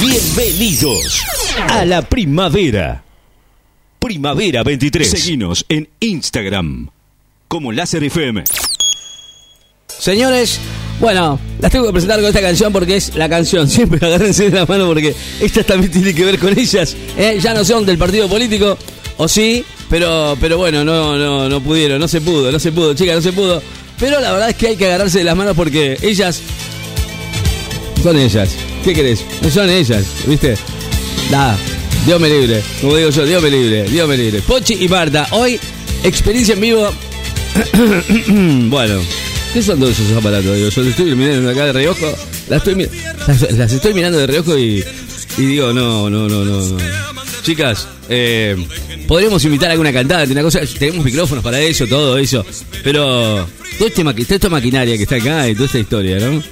Bienvenidos a la primavera. Primavera 23. Seguinos en Instagram como Láser FM. Señores, bueno, las tengo que presentar con esta canción porque es la canción. Siempre agárrense de la mano porque esta también tiene que ver con ellas. ¿eh? Ya no son del partido político, o sí, pero, pero bueno, no, no, no pudieron, no se pudo, no se pudo, chicas, no se pudo. Pero la verdad es que hay que agarrarse de las manos porque ellas son ellas. ¿Qué querés? Son ellas, ¿viste? Nada, Dios me libre. Como digo yo, Dios me libre, Dios me libre. Pochi y Marta, hoy experiencia en vivo. bueno, ¿qué son todos esos aparatos? Digo, yo estoy mirando acá de reojo. Las estoy, mirando de reojo y, y digo, no, no, no, no. no. Chicas, eh, podríamos invitar a alguna cantante, una cosa. Tenemos micrófonos para eso, todo eso. Pero todo este toda esta maquinaria que está acá y toda esta historia, ¿no?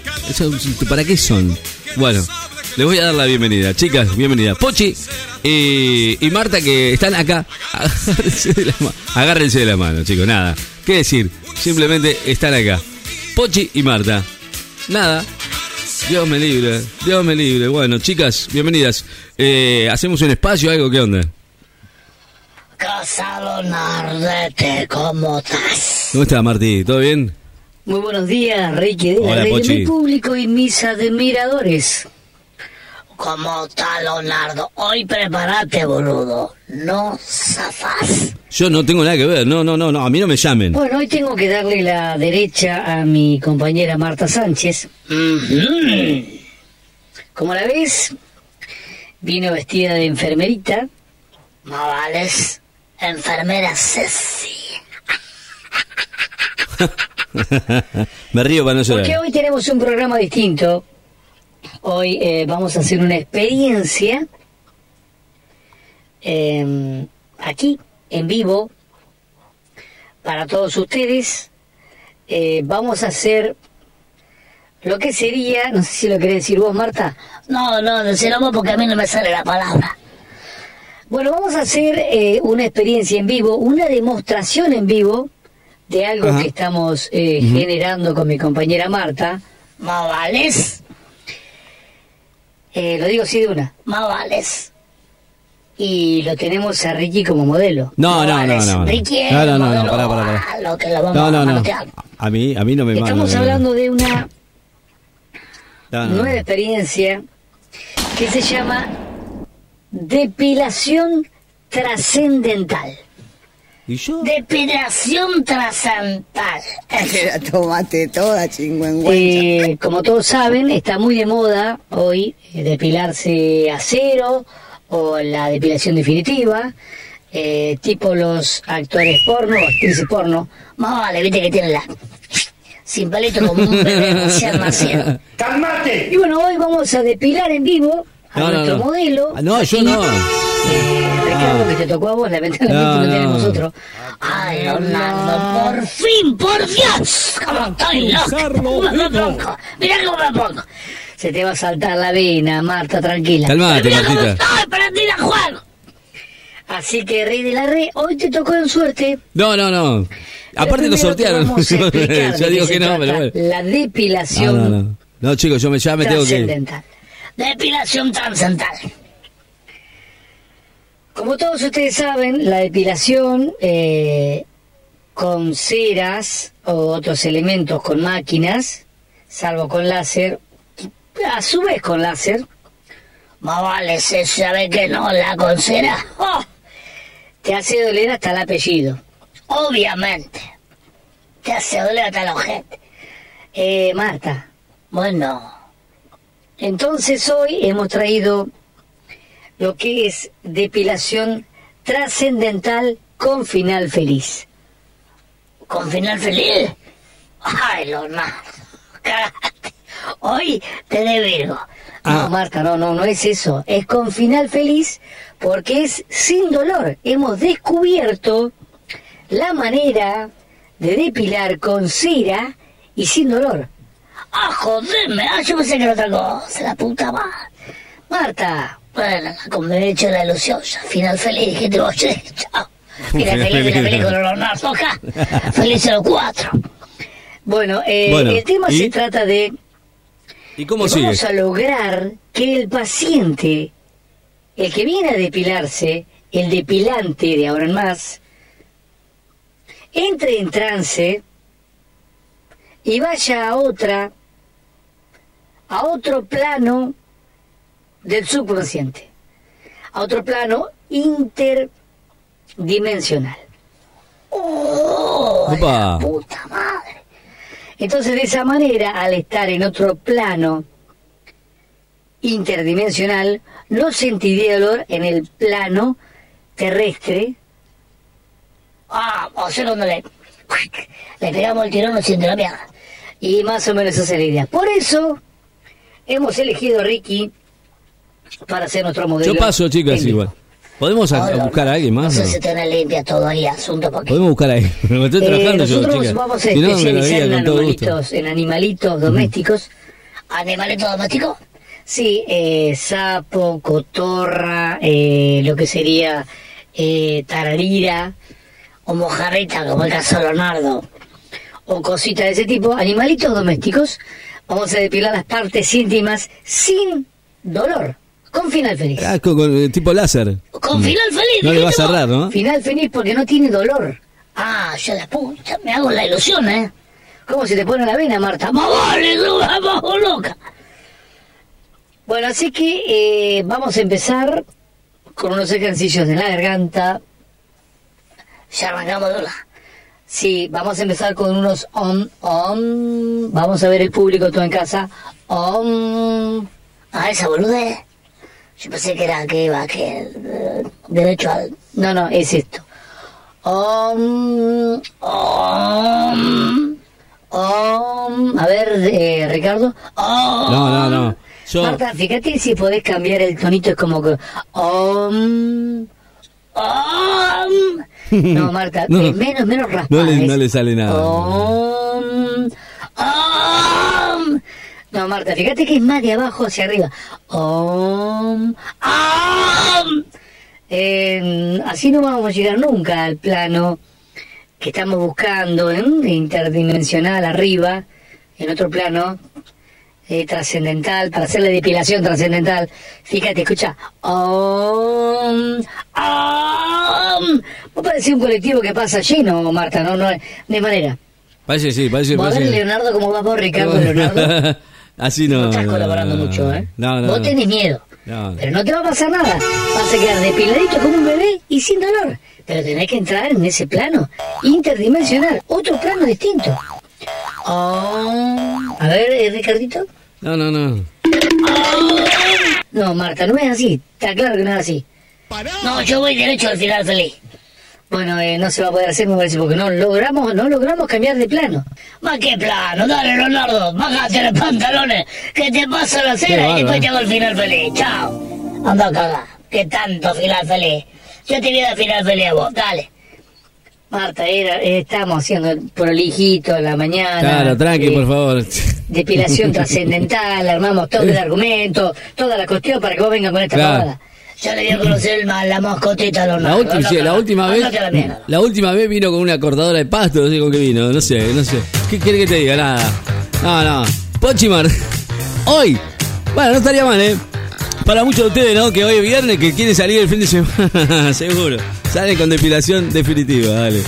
¿Para qué son? Bueno, les voy a dar la bienvenida. Chicas, bienvenida. Pochi y, y Marta que están acá. Agárrense de, la agárrense de la mano, chicos. Nada. ¿Qué decir? Simplemente están acá. Pochi y Marta. Nada. Dios me libre, Dios me libre. Bueno, chicas, bienvenidas. Eh, ¿Hacemos un espacio algo? ¿Qué onda? Casado Nardete, ¿cómo estás? ¿Cómo está, Martí? ¿Todo bien? Muy buenos días, Ricky de la Hola, mi público y mis admiradores. ¿Cómo está, Leonardo? Hoy prepárate, boludo. No zafás. Yo no tengo nada que ver. No, no, no, no. A mí no me llamen. Bueno, hoy tengo que darle la derecha a mi compañera Marta Sánchez. Ujú. Como la ves, vino vestida de enfermerita. No vales, enfermera Ceci. me río para no Porque llorar. hoy tenemos un programa distinto. Hoy eh, vamos a hacer una experiencia eh, aquí, en vivo, para todos ustedes. Eh, vamos a hacer lo que sería, no sé si lo querés decir vos, Marta. No, no, decirlo vos porque a mí no me sale la palabra. Bueno, vamos a hacer eh, una experiencia en vivo, una demostración en vivo de algo Ajá. que estamos eh, generando con mi compañera Marta. ¿Más vales? Eh, lo digo así de una. Más vales. Y lo tenemos a Ricky como modelo. No, no, no, no. Ricky No, no, no, no, pará, pará, pará. que lo vamos No, no, a no. manotear. A mí, a mí no me. Estamos hablando de una No, no. nueva experiencia que se llama depilación trascendental. ¿Y yo? Depilación trascendental. La tomate toda, chingüengüenza. Eh, como todos saben, está muy de moda hoy eh, depilarse a cero o la depilación definitiva, eh, tipo los actores porno actrices porno. Más vale, viste que tienen la... Sin palito como un bebé nacido. Y bueno, hoy vamos a depilar en vivo a No, nuestro no. modelo. Ah, no, yo Y, no. eh, Ah. que te tocó a vos, lamentablemente No, no, no. tenemos otro. Ay, Leonardo, por fin, por Dios. ¿Cómo estoy loco? ¿Cómo me pongo? Mirá cómo me pongo. Se te va a saltar la vena, Marta, tranquila. Calmate, Mirá cómo Martita. estoy, prendí la juego. Así que, Rey de la Red, hoy te tocó en suerte. No, no, no. Aparte lo sortearon. vamos a explicar yo de digo que no, pero bueno. La depilación No, no, no. No, chicos, yo me, ya me tengo que. Depilación trascendental. Como todos ustedes saben, la depilación eh, con ceras o otros elementos con máquinas, salvo con láser, a su vez con láser, más vale se sabe que no, la con cera, ¡oh! te hace doler hasta el apellido. Obviamente. Te hace doler hasta la ojete. Eh, Marta. Bueno. Entonces hoy hemos traído lo que es depilación trascendental con final feliz. ¿Con final feliz? Ay, Leonardo. Cagate. Hoy te de Virgo. Ah. No, Marta, no, no, no es eso. Es con final feliz porque es sin dolor. Hemos descubierto la manera de depilar con cera y sin dolor. ¡Ah, joderme! ¡Ah, yo pensé que era otra cosa! ¡La puta madre! Marta, bueno, como me he hecho la ilusión, ya, final feliz, que te voy a chao. Final feliz de la película Leonardo acá. Feliz los cuatro. Bueno, eh, Bueno, el tema ¿y? se trata de ¿Y cómo que sigue? vamos a lograr que el paciente, el que viene a depilarse, el depilante de ahora en más, entre en trance y vaya a otra, a otro plano del subconsciente, a otro plano interdimensional. ¡Oh, la puta madre! Entonces, de esa manera, al estar en otro plano interdimensional, no sentiría dolor en el plano terrestre. Ah, o sea, cuando le, le pegamos el tirón, no siente la mierda. Y más o menos esa es la idea. Por eso, hemos elegido a Ricky para ser nuestro modelo. Yo paso, chicas, igual. ¿Podemos a- a buscar a alguien más? No sé no? si tiene limpia todo ahí, asunto porque... Podemos buscar. Me estoy Eh, yo, nosotros chicas. vamos a especializar en animalitos, en animalitos domésticos. ¿Animalitos domésticos? Sí, eh, sapo, cotorra, eh, lo que sería eh, tararira, o mojarrita, como el caso de Leonardo, o cositas de ese tipo. Animalitos domésticos, vamos a depilar las partes íntimas sin dolor, con final feliz. Ah, con, con, eh, tipo láser. Con final feliz. No le va a cerrar, ¿no? Final feliz porque no tiene dolor. Ah, yo la puta, me hago la ilusión, ¿eh? ¿Cómo se te pone la vena, Marta? ¡Más vale, vamos loca! Bueno, así que eh, vamos a empezar con unos ejercicios de la garganta. Ya arrancamos, Lola. Sí, vamos a empezar con unos om, om. Vamos a ver el público todo en casa. Om. Ah, esa boludez. Yo pensé que era que iba que eh, derecho al. No, no, es esto. Om, om, om. A ver, eh, Ricardo. Om. No, no, no. Yo- Marta, fíjate si podés cambiar el tonito, es como que. Om, om. No, Marta, No. eh, menos, menos raspa. No le- no le sale nada. Om. No, Marta, fíjate que es más de abajo hacia arriba. Om, om. Eh, así no vamos a llegar nunca al plano que estamos buscando, ¿eh? interdimensional arriba, en otro plano eh, trascendental, para hacer la depilación trascendental. Fíjate, escucha. Om, om. Vos parecés un colectivo que pasa lleno, Marta, no, no, de manera. Parece sí, parece. Vos a ver, parece. Leonardo, cómo vas vos, Ricardo, Leonardo. Así no. No estás colaborando no, mucho, ¿eh? No, no. Vos no. tenés miedo. No. Pero no te va a pasar nada. Vas a quedar depiladito como un bebé y sin dolor. Pero tenés que entrar en ese plano interdimensional, otro plano distinto. Oh, a ver, eh, Ricardito. No, no, no. No, Marta, no es así. Está claro que no es así. No, yo voy derecho al final feliz. Bueno, eh, no se va a poder hacer, me parece, porque no logramos, no logramos cambiar de plano. ¿Más qué plano? Dale, Leonardo, bájate los pantalones, que te paso la cena y después te hago el final feliz. Chao. Anda a cagar. ¿Qué tanto final feliz? Yo te voy a dar final feliz a vos, dale. Marta, era, eh, estamos haciendo el prolijito en la mañana. Claro, tranqui, eh, por favor. depilación trascendental, armamos todo el argumento, toda la cuestión para que vos vengas con esta Claro. Ya le voy a conocer ma- la mascotita a los La, última, sí, la última vez. la última vez vino con una cortadora de pasto, no sé con qué vino, no sé, no sé. ¿Qué quiere que te diga? Nada. No, no. Pochimar. Hoy. Bueno, no estaría mal, ¿eh? Para muchos de ustedes, ¿no? Que hoy es viernes, que quieren salir el fin de semana, seguro. Salen con depilación definitiva, dale.